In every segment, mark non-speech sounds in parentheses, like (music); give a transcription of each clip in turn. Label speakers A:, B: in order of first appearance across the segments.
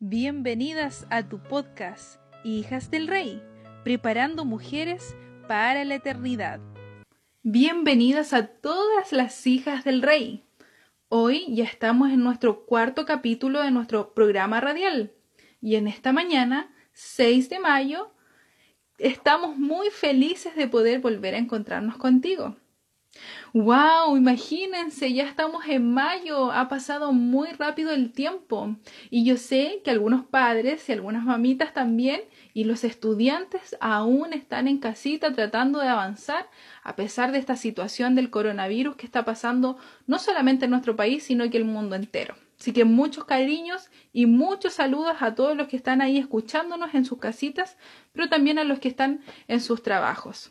A: Bienvenidas a tu podcast, Hijas del Rey, preparando mujeres para la eternidad. Bienvenidas a todas las hijas del Rey. Hoy ya estamos en nuestro cuarto capítulo de nuestro programa radial y en esta mañana, 6 de mayo, estamos muy felices de poder volver a encontrarnos contigo. ¡Wow! Imagínense, ya estamos en mayo, ha pasado muy rápido el tiempo. Y yo sé que algunos padres y algunas mamitas también y los estudiantes aún están en casita tratando de avanzar a pesar de esta situación del coronavirus que está pasando no solamente en nuestro país, sino que el mundo entero. Así que muchos cariños y muchos saludos a todos los que están ahí escuchándonos en sus casitas, pero también a los que están en sus trabajos.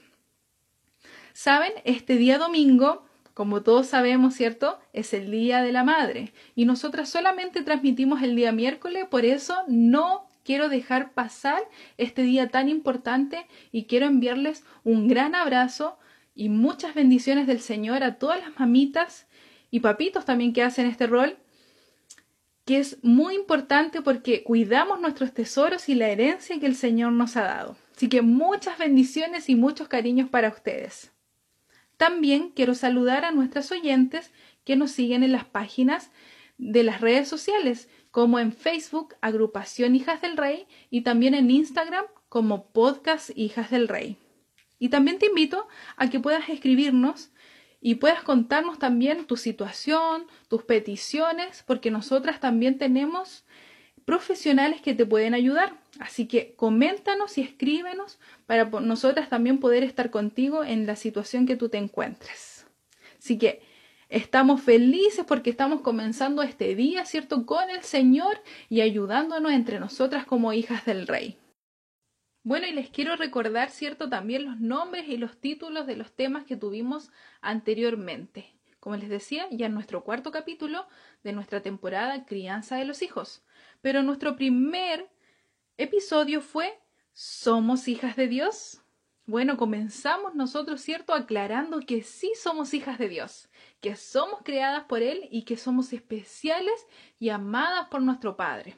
A: Saben, este día domingo, como todos sabemos, ¿cierto? Es el Día de la Madre. Y nosotras solamente transmitimos el día miércoles, por eso no quiero dejar pasar este día tan importante y quiero enviarles un gran abrazo y muchas bendiciones del Señor a todas las mamitas y papitos también que hacen este rol, que es muy importante porque cuidamos nuestros tesoros y la herencia que el Señor nos ha dado. Así que muchas bendiciones y muchos cariños para ustedes. También quiero saludar a nuestras oyentes que nos siguen en las páginas de las redes sociales, como en Facebook, Agrupación Hijas del Rey, y también en Instagram como Podcast Hijas del Rey. Y también te invito a que puedas escribirnos y puedas contarnos también tu situación, tus peticiones, porque nosotras también tenemos profesionales que te pueden ayudar. Así que coméntanos y escríbenos para nosotras también poder estar contigo en la situación que tú te encuentres. Así que estamos felices porque estamos comenzando este día, ¿cierto?, con el Señor y ayudándonos entre nosotras como hijas del Rey. Bueno, y les quiero recordar, ¿cierto?, también los nombres y los títulos de los temas que tuvimos anteriormente. Como les decía, ya en nuestro cuarto capítulo de nuestra temporada Crianza de los Hijos. Pero nuestro primer episodio fue ¿Somos hijas de Dios? Bueno, comenzamos nosotros, ¿cierto? Aclarando que sí somos hijas de Dios, que somos creadas por Él y que somos especiales y amadas por nuestro Padre.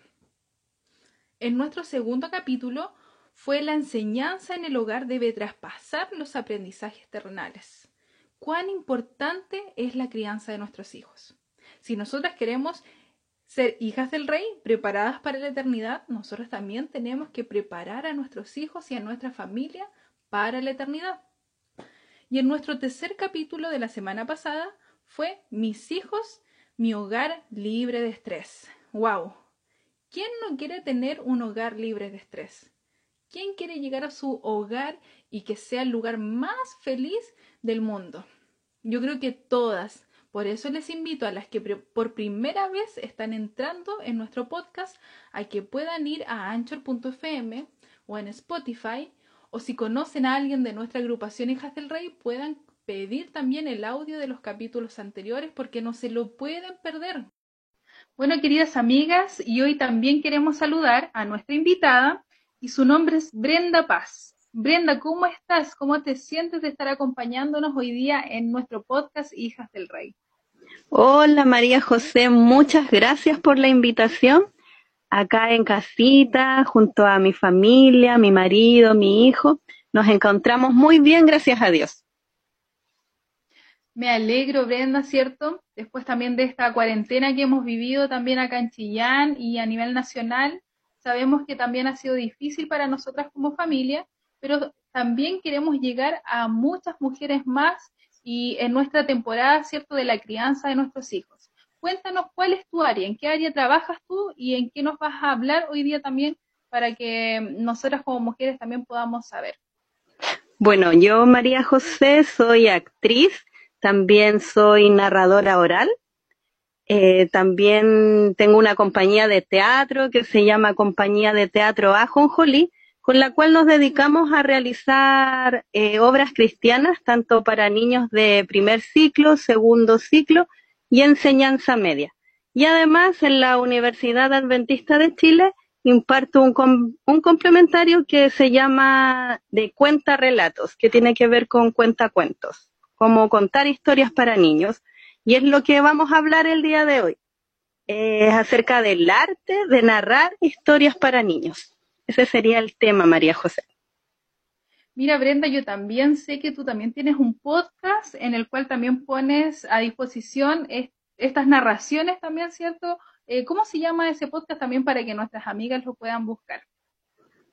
A: En nuestro segundo capítulo fue la enseñanza en el hogar debe traspasar los aprendizajes terrenales. Cuán importante es la crianza de nuestros hijos. Si nosotras queremos ser hijas del rey, preparadas para la eternidad, nosotros también tenemos que preparar a nuestros hijos y a nuestra familia para la eternidad. Y en nuestro tercer capítulo de la semana pasada fue Mis hijos, mi hogar libre de estrés. ¡Wow! ¿Quién no quiere tener un hogar libre de estrés? ¿Quién quiere llegar a su hogar y que sea el lugar más feliz del mundo? Yo creo que todas, por eso les invito a las que por primera vez están entrando en nuestro podcast a que puedan ir a anchor.fm o en Spotify o si conocen a alguien de nuestra agrupación Hijas del Rey puedan pedir también el audio de los capítulos anteriores porque no se lo pueden perder. Bueno, queridas amigas, y hoy también queremos saludar a nuestra invitada y su nombre es Brenda Paz. Brenda, ¿cómo estás? ¿Cómo te sientes de estar acompañándonos hoy día en nuestro podcast Hijas del Rey?
B: Hola María José, muchas gracias por la invitación. Acá en casita, junto a mi familia, mi marido, mi hijo, nos encontramos muy bien, gracias a Dios.
A: Me alegro, Brenda, ¿cierto? Después también de esta cuarentena que hemos vivido también acá en Chillán y a nivel nacional, sabemos que también ha sido difícil para nosotras como familia, pero también queremos llegar a muchas mujeres más y en nuestra temporada, ¿cierto?, de la crianza de nuestros hijos. Cuéntanos cuál es tu área, en qué área trabajas tú y en qué nos vas a hablar hoy día también para que nosotras como mujeres también podamos saber.
B: Bueno, yo, María José, soy actriz, también soy narradora oral, eh, también tengo una compañía de teatro que se llama Compañía de Teatro Ajonjolí, con la cual nos dedicamos a realizar eh, obras cristianas tanto para niños de primer ciclo, segundo ciclo y enseñanza media. Y además en la Universidad Adventista de Chile imparto un, un complementario que se llama de cuenta relatos, que tiene que ver con cuenta cuentos, como contar historias para niños. Y es lo que vamos a hablar el día de hoy. es acerca del arte de narrar historias para niños. Ese sería el tema, María José.
A: Mira, Brenda, yo también sé que tú también tienes un podcast en el cual también pones a disposición estas narraciones también, ¿cierto? Eh, ¿Cómo se llama ese podcast también para que nuestras amigas lo puedan buscar?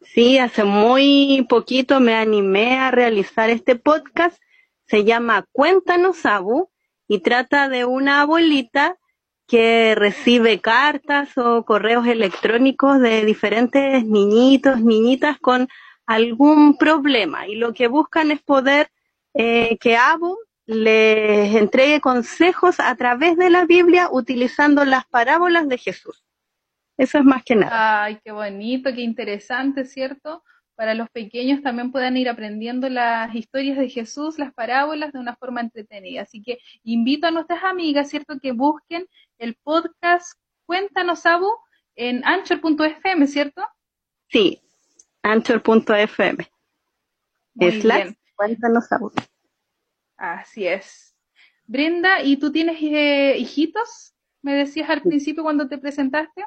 B: Sí, hace muy poquito me animé a realizar este podcast. Se llama Cuéntanos, Abu, y trata de una abuelita que recibe cartas o correos electrónicos de diferentes niñitos, niñitas con algún problema. Y lo que buscan es poder eh, que Abu les entregue consejos a través de la Biblia utilizando las parábolas de Jesús. Eso es más que nada.
A: Ay, qué bonito, qué interesante, ¿cierto? Para los pequeños también puedan ir aprendiendo las historias de Jesús, las parábolas de una forma entretenida. Así que invito a nuestras amigas, ¿cierto?, que busquen el podcast Cuéntanos, Abu, en anchor.fm, ¿cierto?
B: Sí, anchor.fm.
A: Slash, cuéntanos, Abu. Así es. Brenda, ¿y tú tienes eh, hijitos? Me decías al principio cuando te presentaste.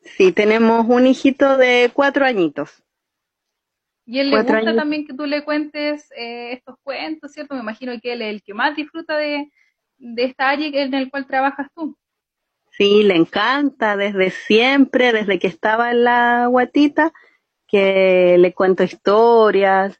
B: Sí, tenemos un hijito de cuatro añitos.
A: Y él le gusta también que tú le cuentes eh, estos cuentos, ¿cierto? Me imagino que él es el que más disfruta de, de esta área en el cual trabajas tú.
B: Sí, le encanta desde siempre, desde que estaba en la guatita, que le cuento historias,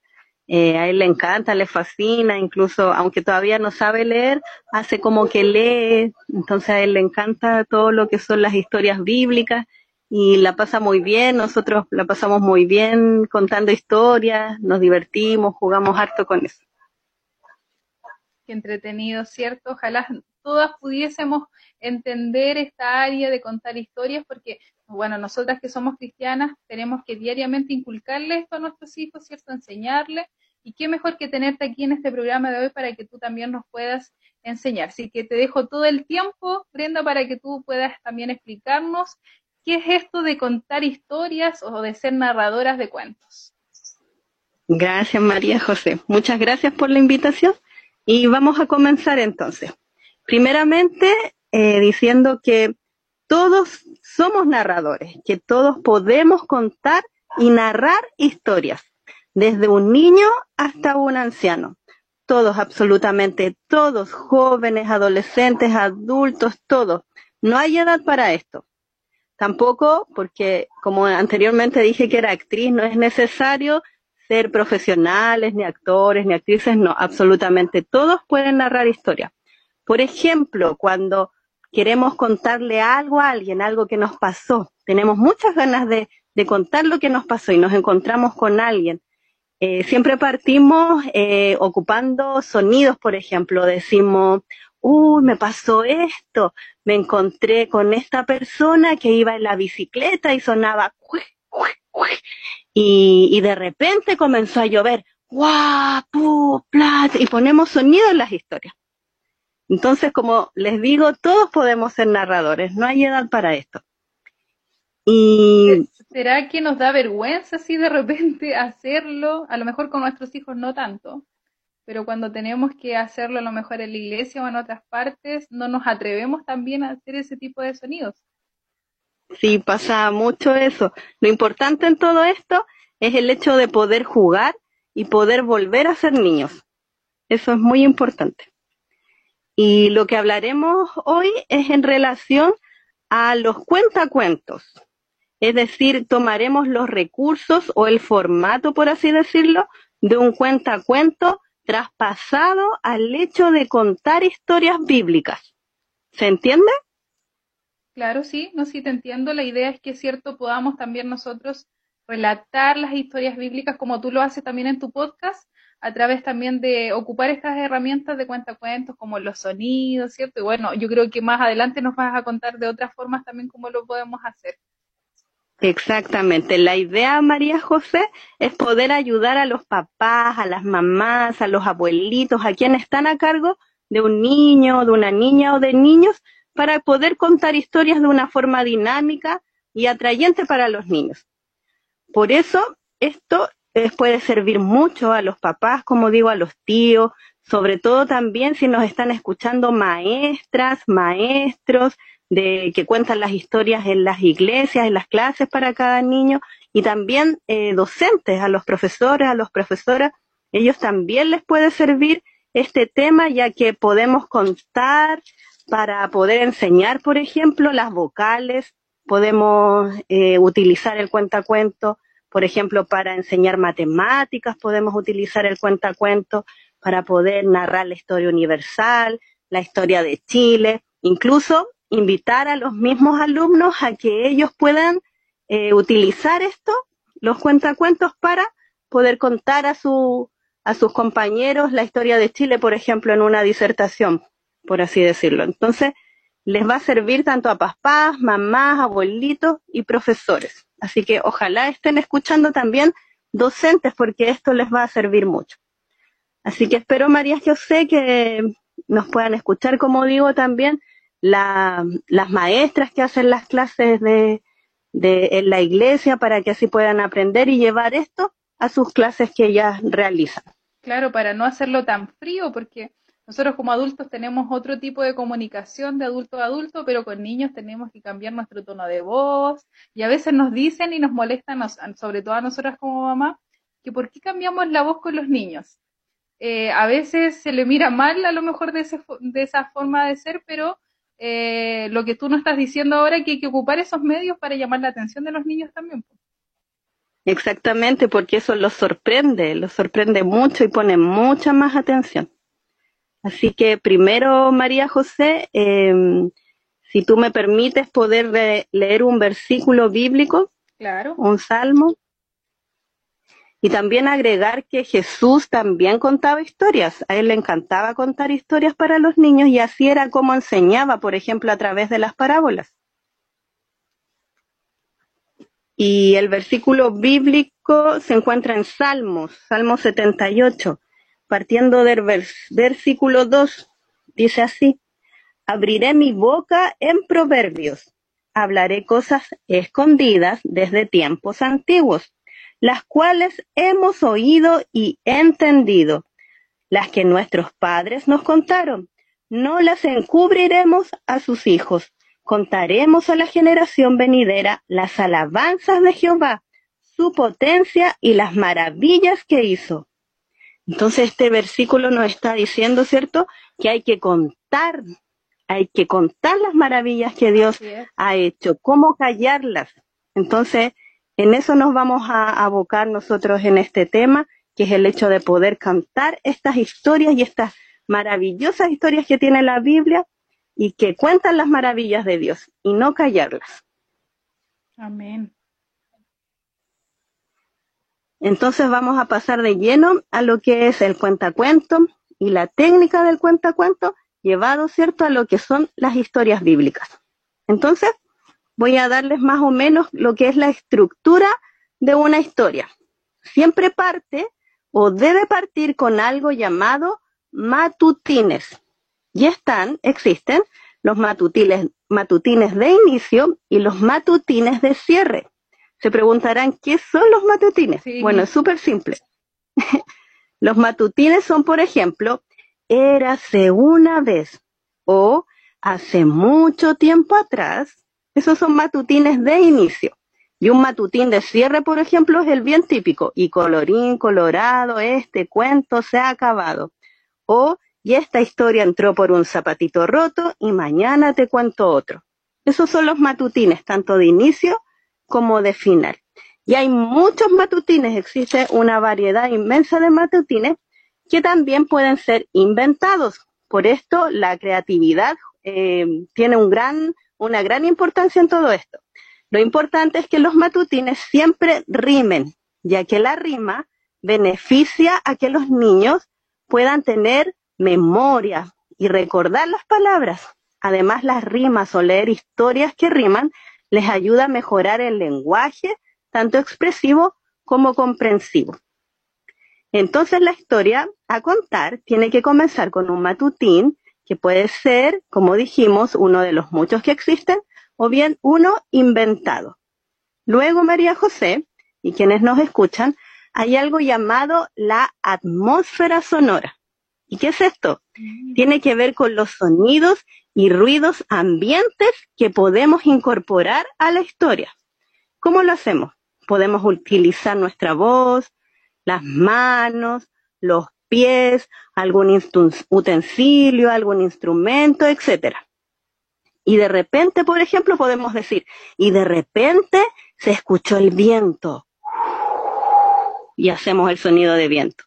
B: eh, a él le encanta, le fascina, incluso aunque todavía no sabe leer, hace como que lee, entonces a él le encanta todo lo que son las historias bíblicas y la pasa muy bien, nosotros la pasamos muy bien contando historias, nos divertimos, jugamos harto con eso.
A: Qué entretenido, ¿cierto? Ojalá todas pudiésemos entender esta área de contar historias, porque, bueno, nosotras que somos cristianas tenemos que diariamente inculcarle esto a nuestros hijos, ¿cierto? Enseñarles. Y qué mejor que tenerte aquí en este programa de hoy para que tú también nos puedas enseñar. Así que te dejo todo el tiempo, Brenda, para que tú puedas también explicarnos ¿Qué es esto de contar historias o de ser narradoras de cuentos?
B: Gracias, María José. Muchas gracias por la invitación. Y vamos a comenzar entonces. Primeramente, eh, diciendo que todos somos narradores, que todos podemos contar y narrar historias, desde un niño hasta un anciano. Todos, absolutamente todos, jóvenes, adolescentes, adultos, todos. No hay edad para esto. Tampoco, porque como anteriormente dije que era actriz, no es necesario ser profesionales, ni actores, ni actrices, no, absolutamente todos pueden narrar historias. Por ejemplo, cuando queremos contarle algo a alguien, algo que nos pasó, tenemos muchas ganas de, contar lo que nos pasó y nos encontramos con alguien. Eh, siempre partimos eh, ocupando sonidos, por ejemplo, decimos, uy, me pasó esto, me encontré con esta persona que iba en la bicicleta y sonaba, y, de repente comenzó a llover, guau, y ponemos sonido en las historias. Entonces, como les digo, todos podemos ser narradores, no hay edad para esto.
A: Y... ¿Será que nos da vergüenza así de repente (laughs) hacerlo? A lo mejor con nuestros hijos no tanto, pero cuando tenemos que hacerlo a lo mejor en la iglesia o en otras partes, no nos atrevemos también a hacer ese tipo de sonidos.
B: Sí, pasa mucho eso. Lo importante en todo esto es el hecho de poder jugar y poder volver a ser niños. Eso es muy importante. Y lo que hablaremos hoy es en relación a los cuentacuentos. Es decir, tomaremos los recursos o el formato, por así decirlo, de un cuentacuento traspasado al hecho de contar historias bíblicas. ¿Se entiende?
A: Claro, sí, no, sí te entiendo. La idea es que, cierto, podamos también nosotros relatar las historias bíblicas como tú lo haces también en tu podcast, a través también de ocupar estas herramientas de cuentacuentos como los sonidos, ¿cierto? Y bueno, yo creo que más adelante nos vas a contar de otras formas también cómo lo podemos hacer.
B: Exactamente. La idea, María José, es poder ayudar a los papás, a las mamás, a los abuelitos, a quienes están a cargo de un niño, de una niña o de niños, para poder contar historias de una forma dinámica y atrayente para los niños. Por eso, esto puede servir mucho a los papás, como digo, a los tíos, sobre todo también si nos están escuchando maestras, maestros, de que cuentan las historias en las iglesias, en las clases para cada niño, y también eh, docentes, a los profesores, a los profesoras, ellos también les puede servir este tema, ya que podemos contar para poder enseñar, por ejemplo, las vocales, podemos eh, utilizar el cuentacuento, por ejemplo, para enseñar matemáticas, podemos utilizar el cuentacuento para poder narrar la historia universal, la historia de Chile, incluso invitar a los mismos alumnos a que ellos puedan eh, utilizar esto, los cuentacuentos, para poder contar a, su, a sus compañeros la historia de Chile, por ejemplo, en una disertación, por así decirlo. Entonces, les va a servir tanto a papás, mamás, abuelitos y profesores. Así que ojalá estén escuchando también docentes porque esto les va a servir mucho. Así que espero, María José, que nos puedan escuchar, como digo, también las maestras que hacen las clases de, de, en la iglesia para que así puedan aprender y llevar esto a sus clases que ellas realizan.
A: Claro, para no hacerlo tan frío, porque nosotros como adultos tenemos otro tipo de comunicación de adulto a adulto, pero con niños tenemos que cambiar nuestro tono de voz y a veces nos dicen y nos molestan, sobre todo a nosotras como mamá, que por qué cambiamos la voz con los niños. Eh, a veces se le mira mal a lo mejor de, de esa forma de ser, pero eh, lo que tú nos estás diciendo ahora es que hay que ocupar esos medios para llamar la atención de los niños también.
B: Exactamente, porque eso los sorprende, los sorprende mucho y pone mucha más atención. Así que primero, María José, em, si tú me permites poder leer un versículo bíblico,
A: claro.
B: un salmo, y también agregar que Jesús también contaba historias. A él le encantaba contar historias para los niños y así era como enseñaba, por ejemplo, a través de las parábolas. Y el versículo bíblico se encuentra en Salmos, Salmo 78, partiendo del versículo 2. Dice así, abriré mi boca en proverbios, hablaré cosas escondidas desde tiempos antiguos las cuales hemos oído y entendido, las que nuestros padres nos contaron. No las encubriremos a sus hijos. Contaremos a la generación venidera las alabanzas de Jehová, su potencia y las maravillas que hizo. Entonces este versículo nos está diciendo, ¿cierto? Que hay que contar, hay que contar las maravillas que Dios ha hecho, cómo callarlas. Entonces, en eso nos vamos a abocar nosotros en este tema, que es el hecho de poder cantar estas historias y estas maravillosas historias que tiene la Biblia y que cuentan las maravillas de Dios y no callarlas.
A: Amén.
B: Entonces vamos a pasar de lleno a lo que es el cuentacuento y la técnica del cuentacuento llevado, ¿cierto?, a lo que son las historias bíblicas. Entonces, voy a darles más o menos lo que es la estructura de una historia. Siempre parte o debe partir con algo llamado matutines. Y están, existen los matutines, matutines de inicio y los matutines de cierre. Se preguntarán, ¿qué son los matutines? Bueno, es súper simple. (laughs) los matutines son, por ejemplo, érase una vez o hace mucho tiempo atrás esos son matutines de inicio. Y un matutín de cierre, por ejemplo, es el bien típico. Y colorín colorado, este cuento se ha acabado. O, y esta historia entró por un zapatito roto y mañana te cuento otro. Esos son los matutines, tanto de inicio como de final. Y hay muchos matutines, existe una variedad inmensa de matutines que también pueden ser inventados. Por esto la creatividad eh, tiene un gran una gran importancia en todo esto. Lo importante es que los matutines siempre rimen, ya que la rima beneficia a que los niños puedan tener memoria y recordar las palabras. Además, las rimas o leer historias que riman les ayuda a mejorar el lenguaje, tanto expresivo como comprensivo. Entonces, la historia a contar tiene que comenzar con un matutín que puede ser, como dijimos, uno de los muchos que existen, o bien uno inventado. Luego, María José, y quienes nos escuchan, hay algo llamado la atmósfera sonora. ¿Y qué es esto? Mm. Tiene que ver con los sonidos y ruidos ambientes que podemos incorporar a la historia. ¿Cómo lo hacemos? Podemos utilizar nuestra voz, las manos, los pies, algún utensilio, algún instrumento, etcétera. Y de repente, por ejemplo, podemos decir, y de repente se escuchó el viento. Y hacemos el sonido de viento.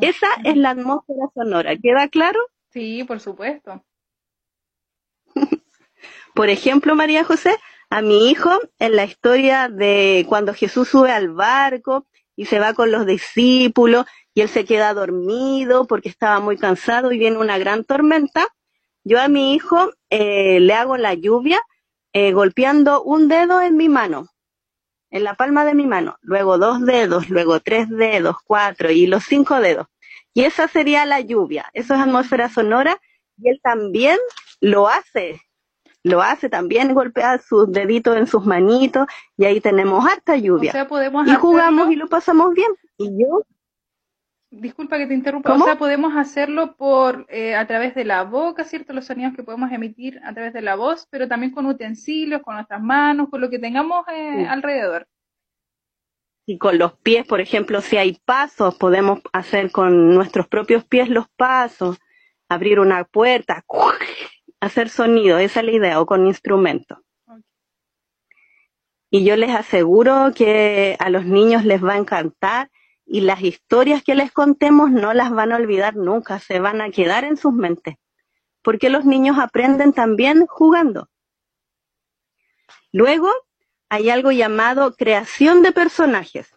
B: Esa es la atmósfera sonora. ¿Queda claro?
A: Sí, por supuesto. (laughs)
B: por ejemplo, María José, a mi hijo, en la historia de cuando Jesús sube al barco y se va con los discípulos y él se queda dormido porque estaba muy cansado y viene una gran tormenta, yo a mi hijo eh, le hago la lluvia eh, golpeando un dedo en mi mano, en la palma de mi mano, luego dos dedos, luego tres dedos, cuatro y los cinco dedos. Y esa sería la lluvia, eso es atmósfera sonora y él también lo hace, lo hace también, golpea sus deditos en sus manitos y ahí tenemos harta lluvia. y jugamos y lo pasamos bien. Y yo
A: Disculpa que te interrumpa. O sea, podemos hacerlo por eh, a través de la boca, ¿cierto? Los sonidos que podemos emitir a través de la voz, pero también con utensilios, con nuestras manos, con lo que tengamos eh, alrededor.
B: Y con los pies, por ejemplo, si hay pasos, podemos hacer con nuestros propios pies los pasos, abrir una puerta, (laughs) hacer sonido, esa es la idea, o con instrumentos. Y yo les aseguro que a los niños les va a encantar y las historias que les contemos no las van a olvidar nunca, se van a quedar en sus mentes, porque los niños aprenden también jugando. Luego hay algo llamado creación de personajes,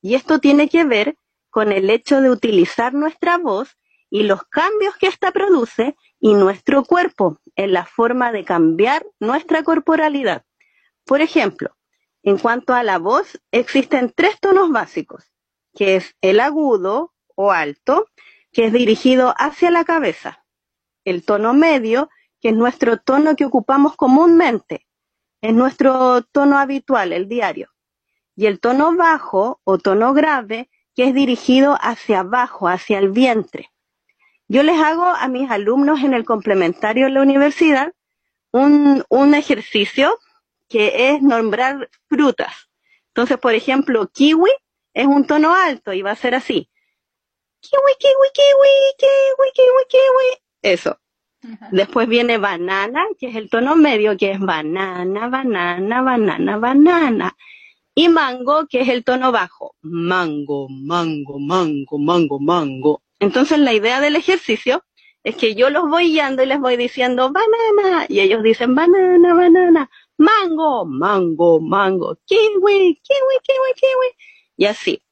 B: y esto tiene que ver con el hecho de utilizar nuestra voz y los cambios que ésta produce y nuestro cuerpo en la forma de cambiar nuestra corporalidad. Por ejemplo, en cuanto a la voz, existen tres tonos básicos que es el agudo o alto, que es dirigido hacia la cabeza. El tono medio, que es nuestro tono que ocupamos comúnmente, es nuestro tono habitual, el diario. Y el tono bajo o tono grave, que es dirigido hacia abajo, hacia el vientre. Yo les hago a mis alumnos en el complementario de la universidad un, un ejercicio que es nombrar frutas. Entonces, por ejemplo, kiwi es un tono alto y va a ser así. Kiwi, kiwi, kiwi, kiwi, kiwi, kiwi. Eso. Después viene banana, que es el tono medio, que es banana, banana, banana, banana. Y mango, que es el tono bajo. Mango, mango, mango, mango, mango. Entonces la idea del ejercicio es que yo los voy guiando y les voy diciendo banana. Y ellos dicen banana, banana. Mango, mango, mango. Kiwi, kiwi, kiwi, kiwi y así.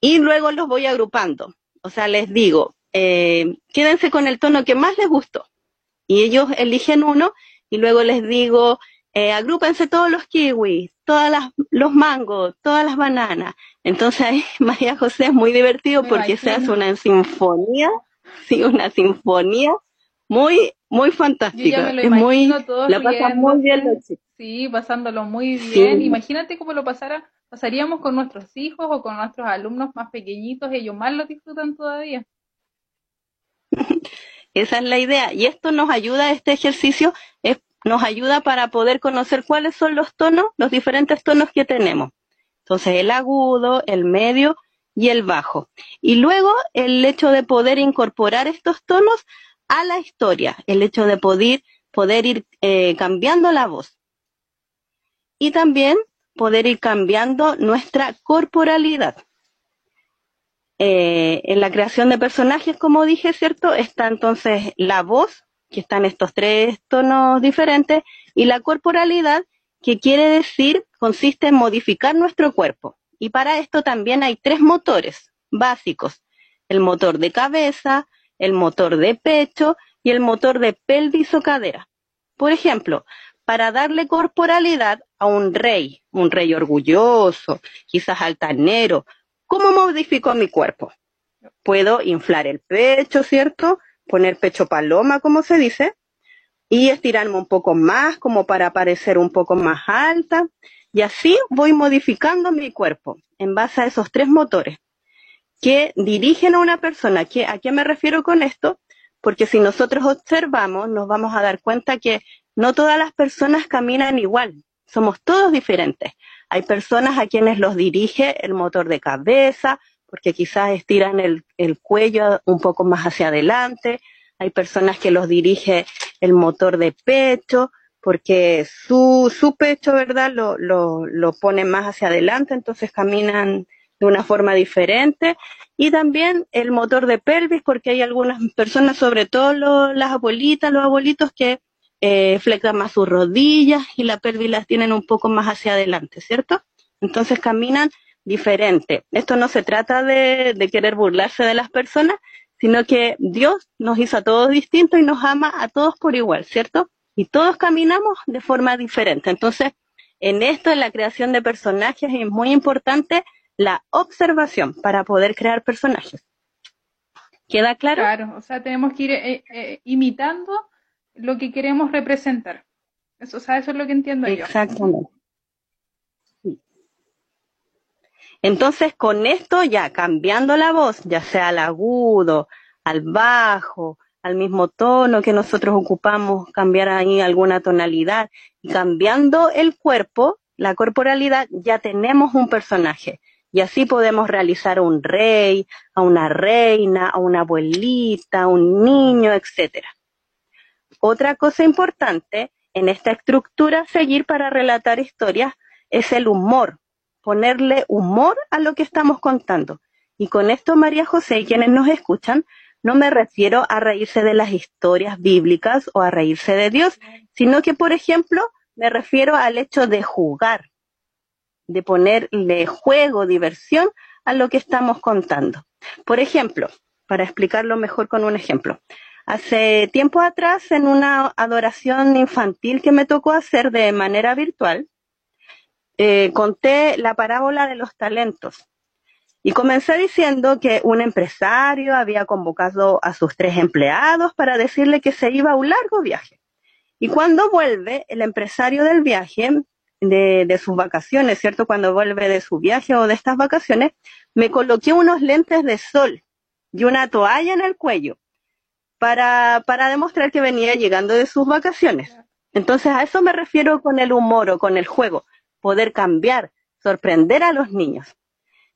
B: Y luego los voy agrupando. O sea, les digo, eh, quédense con el tono que más les gustó. Y ellos eligen uno y luego les digo, eh, agrúpense todos los kiwis, todas las, los mangos, todas las bananas. Entonces ahí (laughs) María José es muy divertido porque se hace una sinfonía, sí, una sinfonía muy, muy fantástica. es muy, la pasan muy bien los chicos.
A: Sí, pasándolo muy bien. Imagínate cómo lo pasara pasaríamos con nuestros hijos o con nuestros alumnos más pequeñitos, ellos más lo disfrutan todavía. (laughs)
B: Esa es la idea. Y esto nos ayuda, este ejercicio nos ayuda para poder conocer cuáles son los tonos, los diferentes tonos que tenemos. Entonces, el agudo, el medio y el bajo. Y luego el hecho de poder incorporar estos tonos a la historia, el hecho de poder, poder ir eh, cambiando la voz. Y también poder ir cambiando nuestra corporalidad. Eh, en la creación de personajes, como dije, ¿cierto? Está entonces la voz, que están estos tres tonos diferentes, y la corporalidad, que quiere decir, consiste en modificar nuestro cuerpo. Y para esto también hay tres motores básicos. El motor de cabeza, el motor de pecho y el motor de pelvis o cadera. Por ejemplo, para darle corporalidad a un rey, un rey orgulloso, quizás altanero. ¿Cómo modifico mi cuerpo? Puedo inflar el pecho, ¿cierto? Poner pecho paloma, como se dice, y estirarme un poco más, como para parecer un poco más alta. Y así voy modificando mi cuerpo en base a esos tres motores. que dirigen a una persona. ¿A qué me refiero con esto? Porque si nosotros observamos, nos vamos a dar cuenta que no todas las personas caminan igual, somos todos diferentes. Hay personas a quienes los dirige el motor de cabeza, porque quizás estiran el, cuello un poco más hacia adelante. Hay personas que los dirige el motor de pecho, porque su, su pecho, ¿verdad?, lo, lo, lo pone más hacia adelante, entonces caminan de una forma diferente. Y también el motor de pelvis, porque hay algunas personas, sobre todo las abuelitas, los abuelitos, que eh, más sus rodillas y la pelvis tienen un poco más hacia adelante, ¿cierto? Entonces caminan diferente. Esto no se trata de, de querer burlarse de las personas, sino que Dios nos hizo a todos distintos y nos ama a todos por igual, ¿cierto? Y todos caminamos de forma diferente. Entonces, en esto, en la creación de personajes, es muy importante la observación para poder crear personajes. ¿Queda claro?
A: Claro, o sea, tenemos que ir eh, eh, imitando lo que queremos representar. Eso, o sea, eso es lo que entiendo
B: yo. Exactamente. Entonces, con esto ya cambiando la voz, ya sea al agudo, al bajo, al mismo tono que nosotros ocupamos, cambiar ahí alguna tonalidad y cambiando el cuerpo, la corporalidad, ya tenemos un personaje. Y así podemos realizar a un rey, a una reina, a una abuelita, a un niño, etcétera. Otra cosa importante en esta estructura seguir para relatar historias es el humor, ponerle humor a lo que estamos contando. Y con esto, María José y quienes nos escuchan, no me refiero a reírse de las historias bíblicas o a reírse de Dios, sino que, por ejemplo, me refiero al hecho de jugar, de ponerle juego, diversión a lo que estamos contando. Por ejemplo, para explicarlo mejor con un ejemplo, hace tiempo atrás en una adoración infantil que me tocó hacer de manera virtual, eh, conté la parábola de los talentos. Y comencé diciendo que un empresario había convocado a sus tres empleados para decirle que se iba a un largo viaje. Y cuando vuelve, el empresario del viaje de, sus vacaciones, ¿cierto? Cuando vuelve de su viaje o de estas vacaciones, me coloqué unos lentes de sol y una toalla en el cuello para, para demostrar que venía llegando de sus vacaciones. Entonces a eso me refiero con el humor o con el juego, poder cambiar, sorprender a los niños.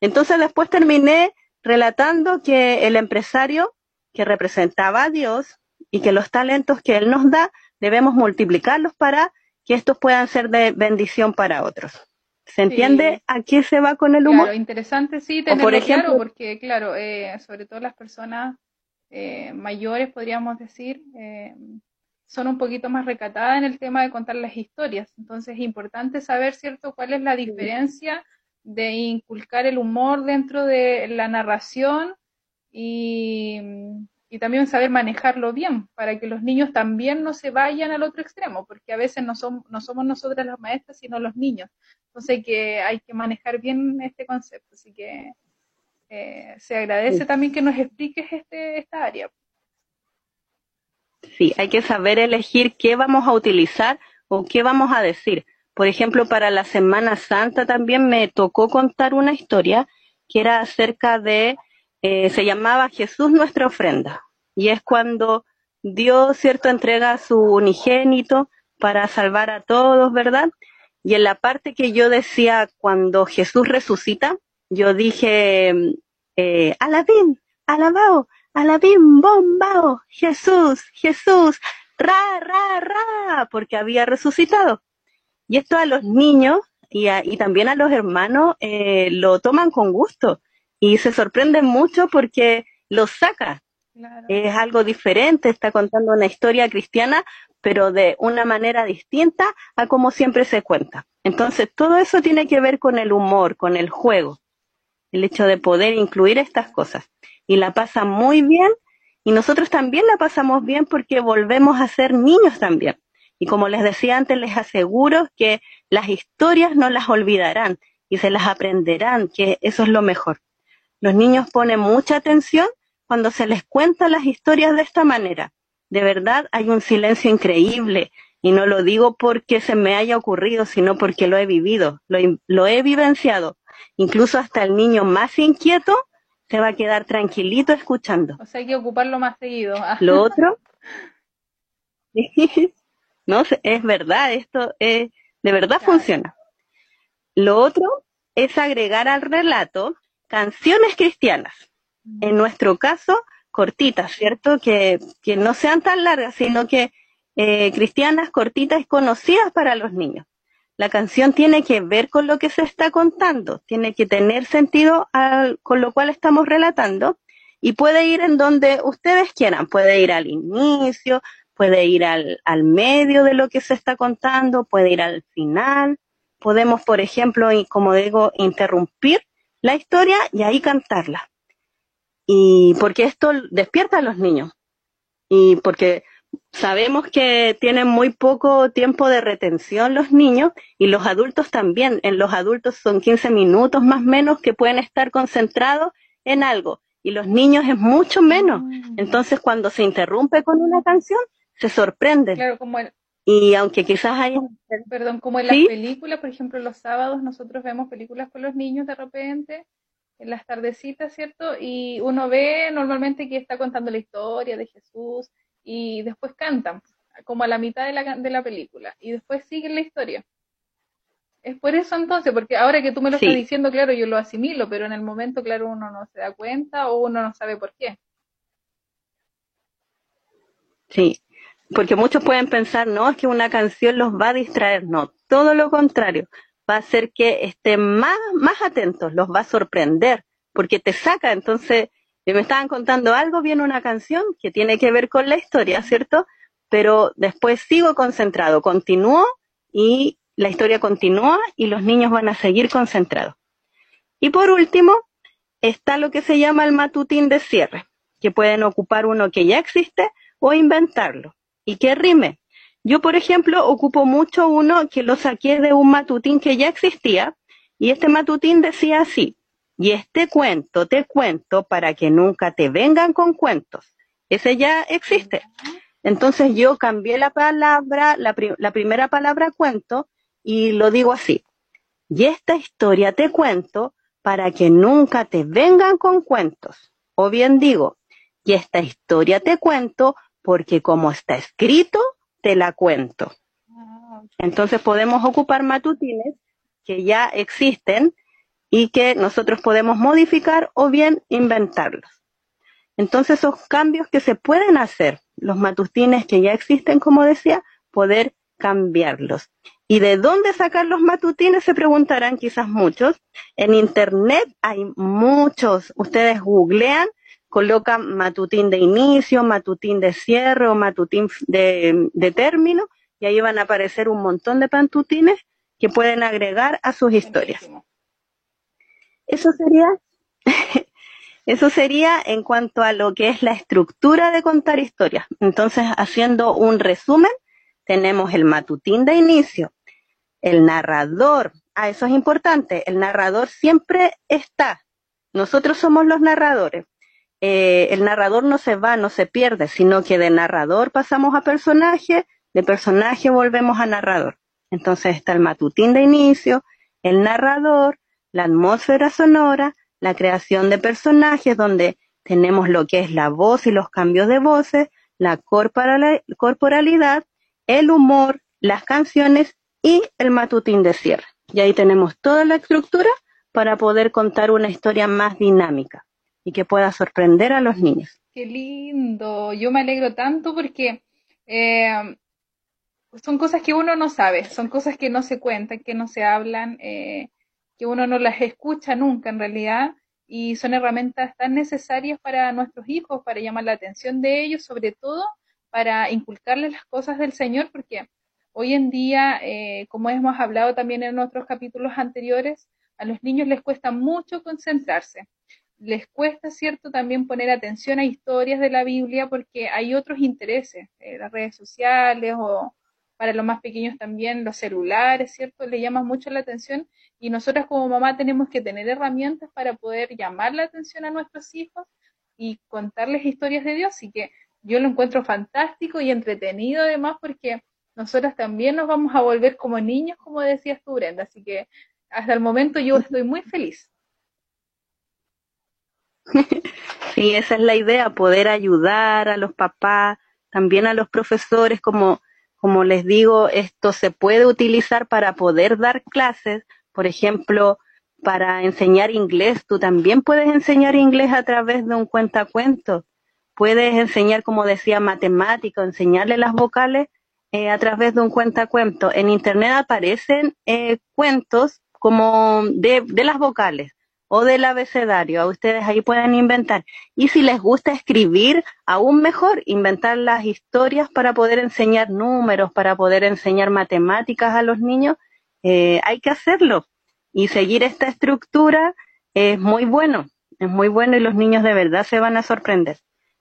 B: Entonces después terminé relatando que el empresario que representaba a Dios y que los talentos que Él nos da debemos multiplicarlos para que estos puedan ser de bendición para otros. ¿Se entiende a qué se va con el humor?
A: Claro, interesante, sí, tenerlo por ejemplo, claro, porque, claro, eh, sobre todo las personas eh, mayores, podríamos decir, eh, son un poquito más recatadas en el tema de contar las historias. Entonces es importante saber, ¿cierto?, cuál es la diferencia de inculcar el humor dentro de la narración y, y también saber manejarlo bien, para que los niños también no se vayan al otro extremo, porque a veces no, son, no somos nosotras las maestras, sino los niños. Entonces que hay que manejar bien este concepto. Así que eh, se agradece también que nos expliques este, esta área.
B: Sí, hay que saber elegir qué vamos a utilizar o qué vamos a decir. Por ejemplo, para la Semana Santa también me tocó contar una historia que era acerca de, eh, se llamaba Jesús nuestra ofrenda y es cuando Dios, ¿cierto?, entrega su unigénito para salvar a todos, ¿verdad? Y en la parte que yo decía cuando Jesús resucita, yo dije, eh, alabín, alabao, alabín, bombao, Jesús, Jesús, ra, ra, ra, porque había resucitado. Y esto a los niños y, y también a los hermanos eh, lo toman con gusto y se sorprenden mucho porque los saca, es algo diferente, está contando una historia cristiana, pero de una manera distinta a como siempre se cuenta. Entonces, todo eso tiene que ver con el humor, con el juego, el hecho de poder incluir estas cosas. Y la pasa muy bien, y nosotros también la pasamos bien porque volvemos a ser niños también. Y como les decía antes, les aseguro que las historias no las olvidarán y se las aprenderán, que eso es lo mejor. Los niños ponen mucha atención cuando se les cuenta las historias de esta manera. De verdad hay un silencio increíble y no lo digo porque se me haya ocurrido, sino porque lo he vivido, lo, he vivenciado. Incluso hasta el niño más inquieto se va a quedar tranquilito escuchando.
A: O sea, hay que ocuparlo más seguido.
B: Lo otro, (laughs) (laughs) no, es verdad, esto es, de verdad funciona. Lo otro es agregar al relato canciones cristianas. En mm. nuestro caso, cortitas, ¿cierto? Que, que no sean tan largas, sino que eh, cristianas, cortitas y conocidas para los niños. La canción tiene que ver con lo que se está contando, tiene que tener sentido con lo cual estamos relatando y puede ir en donde ustedes quieran, puede ir al inicio, puede ir al, al medio de lo que se está contando, puede ir al final. Podemos, por ejemplo, y como digo, interrumpir la historia y ahí cantarla. Y porque esto despierta a los niños. Y porque sabemos que tienen muy poco tiempo de retención los niños y los adultos también. En los adultos son 15 minutos más o menos que pueden estar concentrados en algo y los niños es mucho menos. Mm. Entonces cuando se interrumpe con una canción, se sorprende.
A: Claro, como
B: Y aunque quizás haya...
A: Perdón, como en las películas, por ejemplo, los sábados nosotros vemos películas con los niños de repente, en las tardecitas, ¿cierto? Y uno ve normalmente que está contando la historia de Jesús y después cantan, como a la mitad de la, de la película, y después siguen la historia. Es por eso entonces, porque ahora que tú me lo estás diciendo, claro, yo lo asimilo, pero en el momento, claro, uno no se da cuenta o uno no sabe por qué.
B: Sí, porque muchos pueden pensar, no, es que una canción los va a distraer, no, todo lo contrario, va a hacer que estén más, más atentos, los va a sorprender, porque te saca, entonces, me estaban contando algo, viene una canción que tiene que ver con la historia, ¿cierto? Pero después sigo concentrado, continúo y la historia continúa y los niños van a seguir concentrados. Y por último, está lo que se llama el matutín de cierre, que pueden ocupar uno que ya existe o inventarlo y que rime. Yo, por ejemplo, ocupo mucho uno que lo saqué de un matutín que ya existía y este matutín decía así, y este cuento te cuento para que nunca te vengan con cuentos. Ese ya existe. Entonces yo cambié la palabra, la, la primera palabra cuento y lo digo así. Y esta historia te cuento para que nunca te vengan con cuentos. O bien digo, y esta historia te cuento porque como está escrito, te la cuento. Ah, Entonces podemos ocupar matutines que ya existen y que nosotros podemos modificar o bien inventarlos. Entonces esos cambios que se pueden hacer, los matutines que ya existen, como decía, poder cambiarlos. ¿Y de dónde sacar los matutines? Se preguntarán quizás muchos. En Internet hay muchos. Ustedes googlean coloca matutín de inicio, matutín de cierre o matutín de, de término y ahí van a aparecer un montón de pantutines que pueden agregar a sus historias. Eso sería, (laughs) eso sería en cuanto a lo que es la estructura de contar historias. Entonces, haciendo un resumen, tenemos el matutín de inicio, el narrador. Ah, eso es importante. El narrador siempre está. Nosotros somos los narradores. Eh, el narrador no se va, no se pierde, sino que de narrador pasamos a personaje, de personaje volvemos a narrador. Entonces está el matutín de inicio, el narrador, la atmósfera sonora, la creación de personajes donde tenemos lo que es la voz y los cambios de voces, la corporalidad, el humor, las canciones y el matutín de cierre. Y ahí tenemos toda la estructura para poder contar una historia más dinámica y que pueda sorprender a los niños.
A: Qué lindo, yo me alegro tanto porque eh, son cosas que uno no sabe, son cosas que no se cuentan, que no se hablan, eh, que uno no las escucha nunca en realidad y son herramientas tan necesarias para nuestros hijos, para llamar la atención de ellos, sobre todo para inculcarles las cosas del Señor, porque hoy en día, eh, como hemos hablado también en otros capítulos anteriores, a los niños les cuesta mucho concentrarse les cuesta, ¿cierto?, también poner atención a historias de la Biblia porque hay otros intereses, eh, las redes sociales o para los más pequeños también los celulares, ¿cierto?, le llaman mucho la atención y nosotras como mamá tenemos que tener herramientas para poder llamar la atención a nuestros hijos y contarles historias de Dios. Así que yo lo encuentro fantástico y entretenido además porque nosotras también nos vamos a volver como niños, como decías tú, Brenda. Así que hasta el momento yo estoy muy feliz. (laughs)
B: sí, esa es la idea, poder ayudar a los papás, también a los profesores, como, como les digo, esto se puede utilizar para poder dar clases, por ejemplo, para enseñar inglés, tú también puedes enseñar inglés a través de un cuentacuento. Puedes enseñar, como decía, matemática, enseñarle las vocales eh, a través de un cuentacuento. En internet aparecen eh, cuentos como de las vocales o del abecedario. Ustedes ahí pueden inventar. Y si les gusta escribir, aún mejor, inventar las historias para poder enseñar números, para poder enseñar matemáticas a los niños. Eh, hay que hacerlo. Y seguir esta estructura es muy bueno, es muy bueno y los niños de verdad se van a sorprender.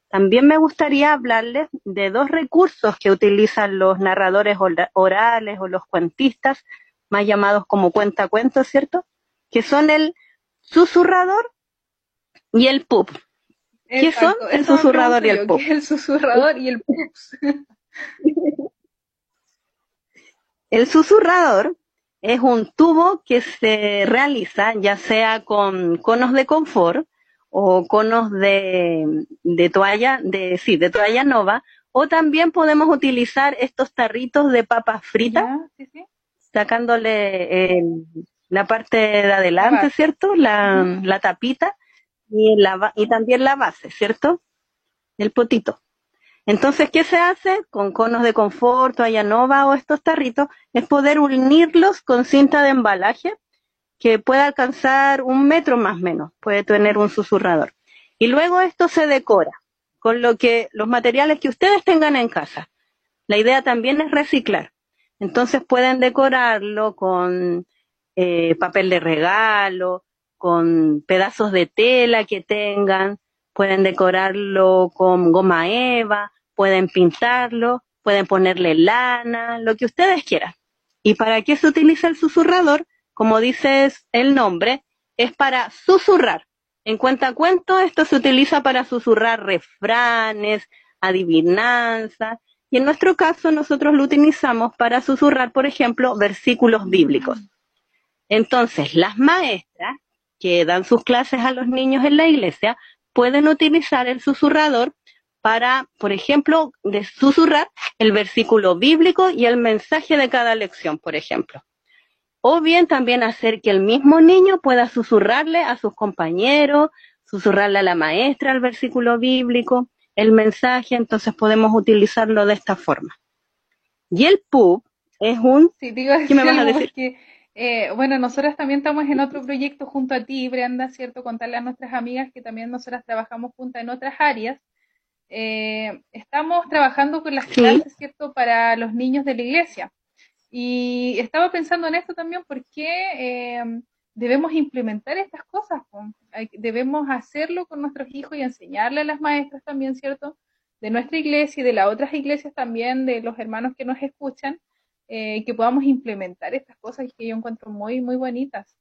B: También me gustaría hablarles de dos recursos que utilizan los narradores orales o los cuentistas, más llamados como cuentacuentos, ¿cierto? Que son el susurrador y el pup.
A: ¿Qué son el susurrador y el pup? el susurrador y el pups. (laughs)
B: el susurrador es un tubo que se realiza ya sea con conos de confort o conos de, de toalla, de, sí, de toalla nova, o también podemos utilizar estos tarritos de papas fritas, sacándole el, la parte de adelante, ¿cierto? La, la tapita y, la, y también la base, ¿cierto? El potito. Entonces, ¿qué se hace con conos de confort, toalla nova o estos tarritos? Es poder unirlos con cinta de embalaje que puede alcanzar un metro más o menos, puede tener un susurrador. Y luego esto se decora con lo que los materiales que ustedes tengan en casa. La idea también es reciclar. Entonces pueden decorarlo con eh, papel de regalo, con pedazos de tela que tengan, pueden decorarlo con goma eva, pueden pintarlo, pueden ponerle lana, lo que ustedes quieran. ¿Y para qué se utiliza el susurrador? Como dice el nombre, es para susurrar. En cuenta cuento, esto se utiliza para susurrar refranes, adivinanzas, y en nuestro caso nosotros lo utilizamos para susurrar, por ejemplo, versículos bíblicos. Entonces, las maestras que dan sus clases a los niños en la iglesia pueden utilizar el susurrador para, por ejemplo, de susurrar el versículo bíblico y el mensaje de cada lección, por ejemplo. O bien también hacer que el mismo niño pueda susurrarle a sus compañeros, susurrarle a la maestra el versículo bíblico, el mensaje, entonces podemos utilizarlo de esta forma. Y el PUB es un...
A: Sí, digo, ¿Qué me vas a decir? Eh, bueno, nosotras también estamos en otro proyecto junto a ti, Brenda, ¿cierto? Contarle a nuestras amigas que también nosotras trabajamos juntas en otras áreas. Eh, estamos trabajando con las clases, ¿cierto? Para los niños de la iglesia. Y estaba pensando en esto también porque eh, debemos implementar estas cosas. Debemos hacerlo con nuestros hijos y enseñarle a las maestras también, ¿cierto? De nuestra iglesia y de las otras iglesias también, de los hermanos que nos escuchan, eh, que podamos implementar estas cosas que yo encuentro muy, muy bonitas.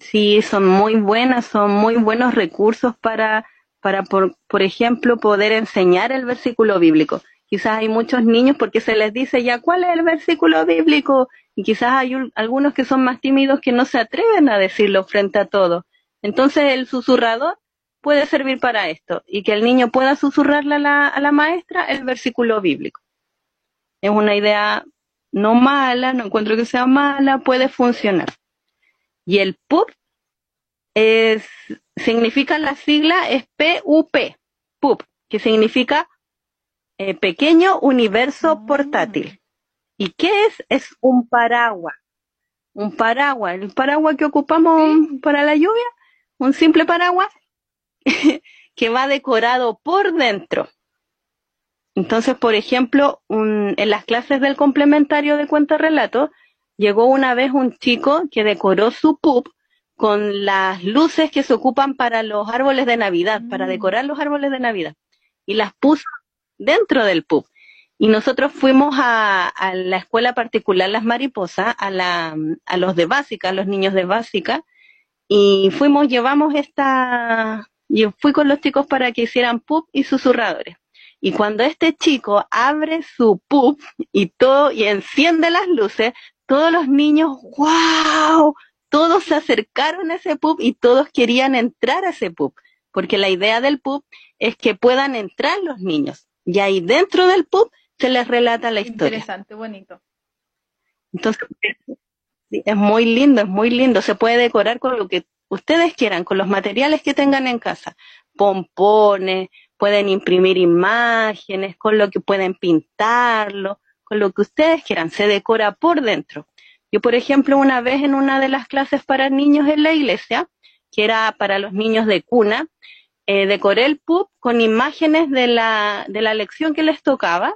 B: Sí, son muy buenas, son muy buenos recursos para, para por, por ejemplo, poder enseñar el versículo bíblico. Quizás hay muchos niños porque se les dice ya cuál es el versículo bíblico y quizás hay algunos que son más tímidos que no se atreven a decirlo frente a todo. Entonces el susurrador puede servir para esto y que el niño pueda susurrarle a la, a la maestra el versículo bíblico es una idea no mala, no encuentro que sea mala, puede funcionar. Y el PUP es, significa la sigla es PUP, PUP, que significa eh, Pequeño Universo ah. Portátil. ¿Y qué es? Es un paraguas. Un paraguas, el paraguas que ocupamos para la lluvia, un simple paraguas (laughs) que va decorado por dentro. Entonces, por ejemplo, en las clases del complementario de cuento-relato, llegó una vez un chico que decoró su pub con las luces que se ocupan para los árboles de Navidad, para mm. decorar los árboles de Navidad, y las puso dentro del pub. Y nosotros fuimos a, la escuela particular Las Mariposas, a, la, a los de básica, a los niños de básica, y fuimos, llevamos esta, y fui con los chicos para que hicieran pub y susurradores. Y cuando este chico abre su pub y todo y enciende las luces, todos los niños, wow, todos se acercaron a ese pub y todos querían entrar a ese pub, porque la idea del pub es que puedan entrar los niños. Y ahí dentro del pub se les relata la historia.
A: Interesante, bonito.
B: Entonces, es muy lindo, es muy lindo. Se puede decorar con lo que ustedes quieran, con los materiales que tengan en casa. Pompones, pueden imprimir imágenes, con lo que pueden pintarlo, con lo que ustedes quieran. Se decora por dentro. Yo, por ejemplo, una vez en una de las clases para niños en la iglesia, que era para los niños de cuna, eh, decoré el pub con imágenes de la, de la lección que les tocaba,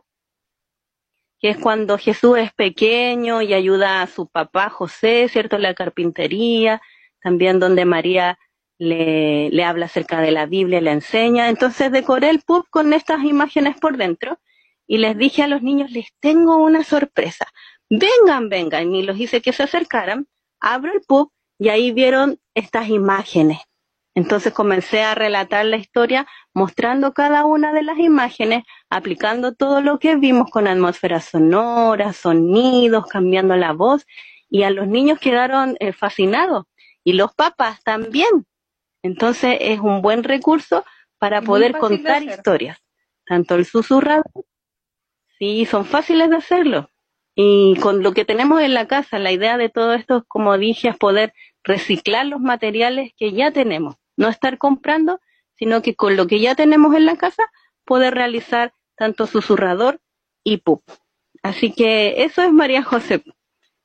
B: que es cuando Jesús es pequeño y ayuda a su papá José, ¿cierto? La carpintería, también donde María le, habla acerca de la Biblia, le enseña. Entonces decoré el pub con estas imágenes por dentro y les dije a los niños, les tengo una sorpresa vengan, vengan, y los hice que se acercaran, abro el pub y ahí vieron estas imágenes. Entonces comencé a relatar la historia mostrando cada una de las imágenes, aplicando todo lo que vimos con atmósfera sonora, sonidos, cambiando la voz, y a los niños quedaron eh, fascinados, y los papás también. Entonces es un buen recurso para poder contar historias. Tanto el susurrador, sí, son fáciles de hacerlo. Y con lo que tenemos en la casa, la idea de todo esto, como dije, es poder reciclar los materiales que ya tenemos. No estar comprando, sino que con lo que ya tenemos en la casa, poder realizar tanto susurrador y pup. Así que eso es María José.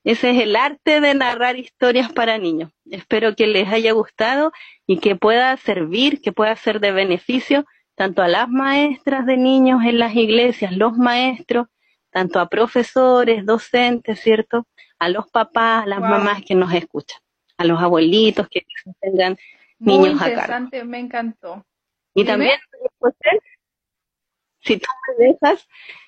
B: Ese es el arte de narrar historias para niños. Espero que les haya gustado y que pueda servir, que pueda ser de beneficio tanto a las maestras de niños en las iglesias, los maestros, tanto a profesores, docentes, ¿cierto? A los papás, a las mamás que nos escuchan, a los abuelitos que tengan niños
A: Muy interesante, me encantó.
B: Y también, si tú me dejas,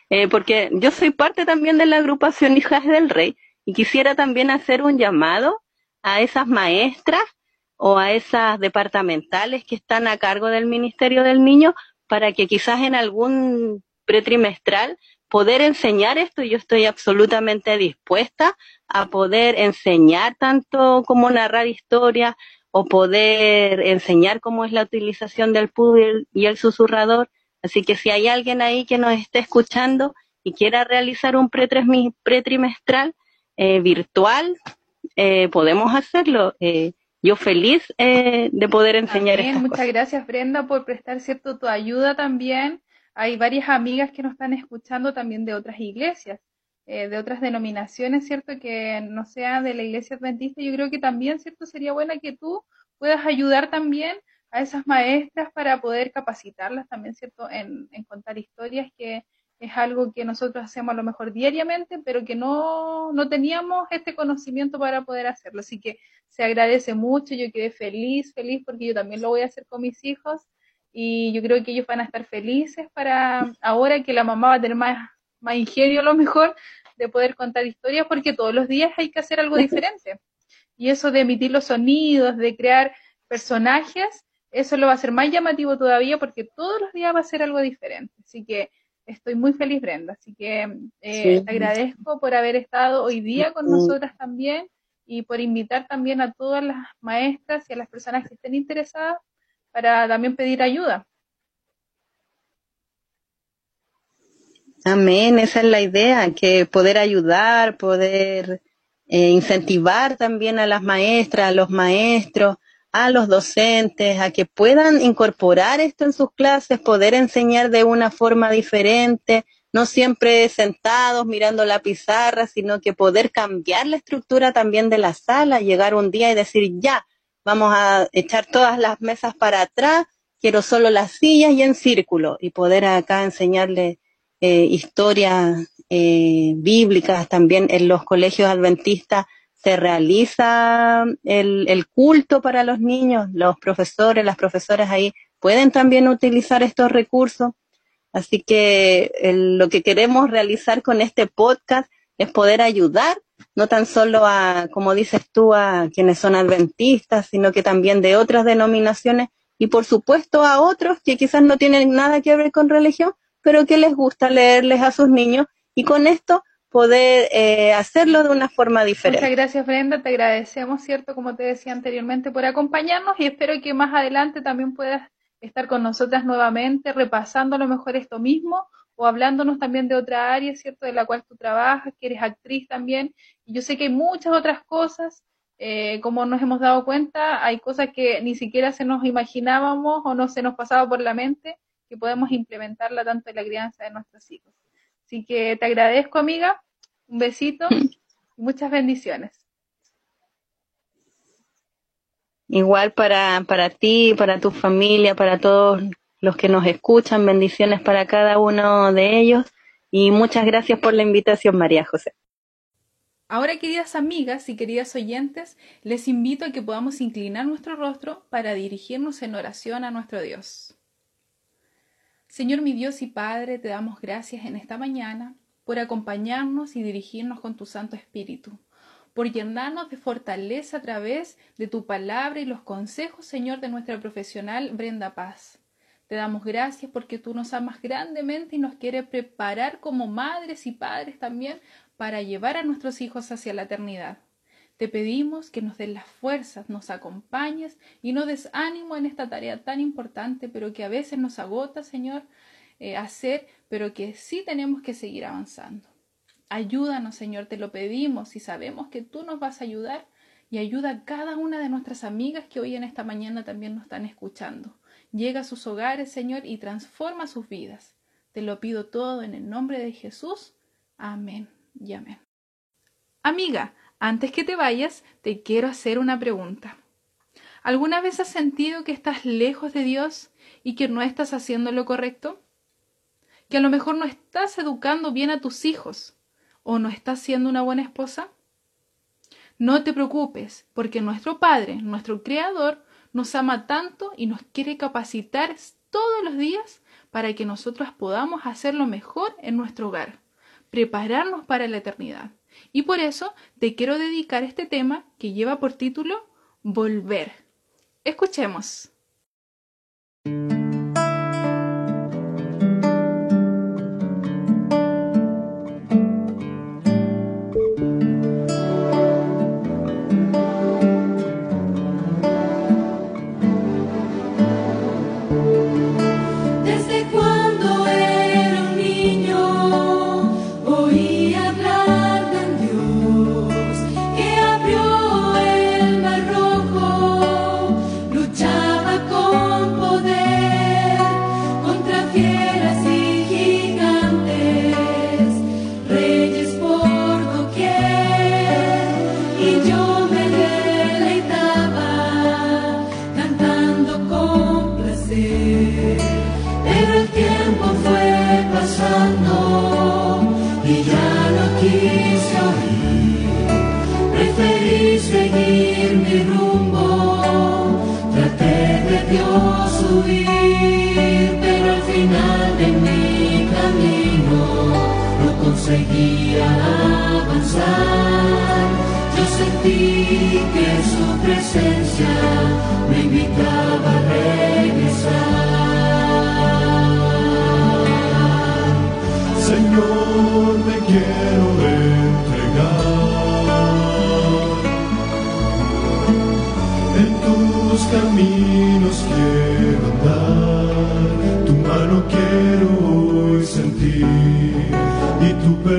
B: eh, porque yo soy parte también de la agrupación Hijas del Rey y quisiera también hacer un llamado a esas maestras o a esas departamentales que están a cargo del Ministerio del Niño para que quizás en algún pretrimestral poder enseñar esto, yo estoy absolutamente dispuesta a poder enseñar tanto como narrar historias o poder enseñar cómo es la utilización del público y el susurrador. Así que si hay alguien ahí que nos esté escuchando y quiera realizar un pretrimestral eh, virtual, eh, podemos hacerlo. Eh, yo feliz de poder enseñar
A: esto. Muchas gracias Brenda por prestar cierto tu ayuda también hay varias amigas que nos están escuchando también de otras iglesias, eh, de otras denominaciones, ¿cierto? Que no sea de la iglesia adventista. Yo creo que también, ¿cierto? Sería buena que tú puedas ayudar también a esas maestras para poder capacitarlas también, ¿cierto? En, contar historias, que es algo que nosotros hacemos a lo mejor diariamente, pero que no, no teníamos este conocimiento para poder hacerlo. Así que se agradece mucho, yo quedé feliz, feliz porque yo también lo voy a hacer con mis hijos y yo creo que ellos van a estar felices para ahora que la mamá va a tener más, más ingenio a lo mejor de poder contar historias porque todos los días hay que hacer algo diferente. Y eso de emitir los sonidos, de crear personajes, eso lo va a hacer más llamativo todavía porque todos los días va a ser algo diferente. Así que estoy muy feliz, Brenda. Así que eh, te agradezco por haber estado hoy día con nosotras también y por invitar también a todas las maestras y a las personas que estén interesadas para también pedir ayuda.
B: Amén, esa es la idea, que poder ayudar, poder eh, incentivar también a las maestras, a los maestros, a los docentes, a que puedan incorporar esto en sus clases, poder enseñar de una forma diferente, no siempre sentados mirando la pizarra, sino que poder cambiar la estructura también de la sala, llegar un día y decir, ya, vamos a echar todas las mesas para atrás, quiero solo las sillas y en círculo y poder acá enseñarle eh, historias eh, bíblicas. También en los colegios adventistas se realiza el, culto para los niños, los profesores, las profesoras ahí pueden también utilizar estos recursos. Así que lo que queremos realizar con este podcast es poder ayudar no tan solo a, como dices tú, a quienes son adventistas, sino que también de otras denominaciones y por supuesto a otros que quizás no tienen nada que ver con religión, pero que les gusta leerles a sus niños y con esto poder eh, hacerlo de una forma diferente.
A: Muchas gracias Brenda, te agradecemos, ¿cierto? Como te decía anteriormente, por acompañarnos y espero que más adelante también puedas estar con nosotras nuevamente, repasando a lo mejor esto mismo o hablándonos también de otra área, ¿cierto? De la cual tú trabajas, que eres actriz también. Y yo sé que hay muchas otras cosas, eh, como nos hemos dado cuenta, hay cosas que ni siquiera se nos imaginábamos o no se nos pasaba por la mente, que podemos implementarla tanto en la crianza de nuestros hijos. Así que te agradezco, amiga. Un besito y muchas bendiciones.
B: Igual para, para ti, para tu familia, para todos los que nos escuchan, bendiciones para cada uno de ellos y muchas gracias por la invitación, María José.
A: Ahora, queridas amigas y queridas oyentes, les invito a que podamos inclinar nuestro rostro para dirigirnos en oración a nuestro Dios. Señor mi Dios y Padre, te damos gracias en esta mañana por acompañarnos y dirigirnos con tu Santo Espíritu, por llenarnos de fortaleza a través de tu palabra y los consejos, Señor, de nuestra profesional Brenda Paz. Te damos gracias porque tú nos amas grandemente y nos quieres preparar como madres y padres también para llevar a nuestros hijos hacia la eternidad. Te pedimos que nos des las fuerzas, nos acompañes y no des ánimo en esta tarea tan importante, pero que a veces nos agota, Señor, eh, hacer, pero que sí tenemos que seguir avanzando. Ayúdanos, Señor, te lo pedimos y sabemos que tú nos vas a ayudar y ayuda a cada una de nuestras amigas que hoy en esta mañana también nos están escuchando. Llega a sus hogares, Señor, y transforma sus vidas. Te lo pido todo en el nombre de Jesús. Amén y amén. Amiga, antes que te vayas, te quiero hacer una pregunta. ¿Alguna vez has sentido que estás lejos de Dios y que no estás haciendo lo correcto? ¿Que a lo mejor no estás educando bien a tus hijos o no estás siendo una buena esposa? No te preocupes, porque nuestro Padre, nuestro Creador, nos ama tanto y nos quiere capacitar todos los días para que nosotros podamos hacerlo mejor en nuestro hogar, prepararnos para la eternidad. Y por eso te quiero dedicar este tema que lleva por título Volver. Escuchemos.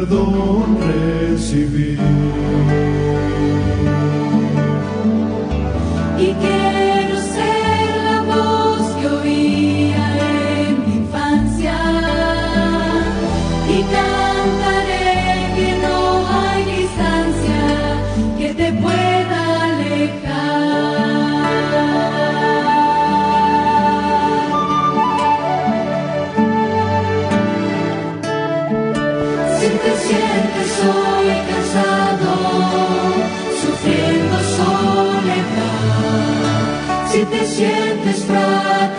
C: perdón.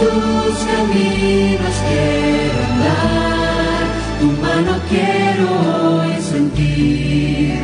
C: tus caminos quiero andar, tu mano quiero hoy sentir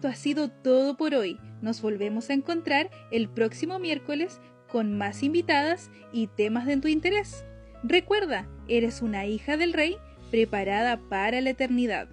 A: esto ha sido todo por hoy. Nos volvemos a encontrar el próximo miércoles con más invitadas y temas de tu interés. Recuerda, eres una hija del rey preparada para la eternidad.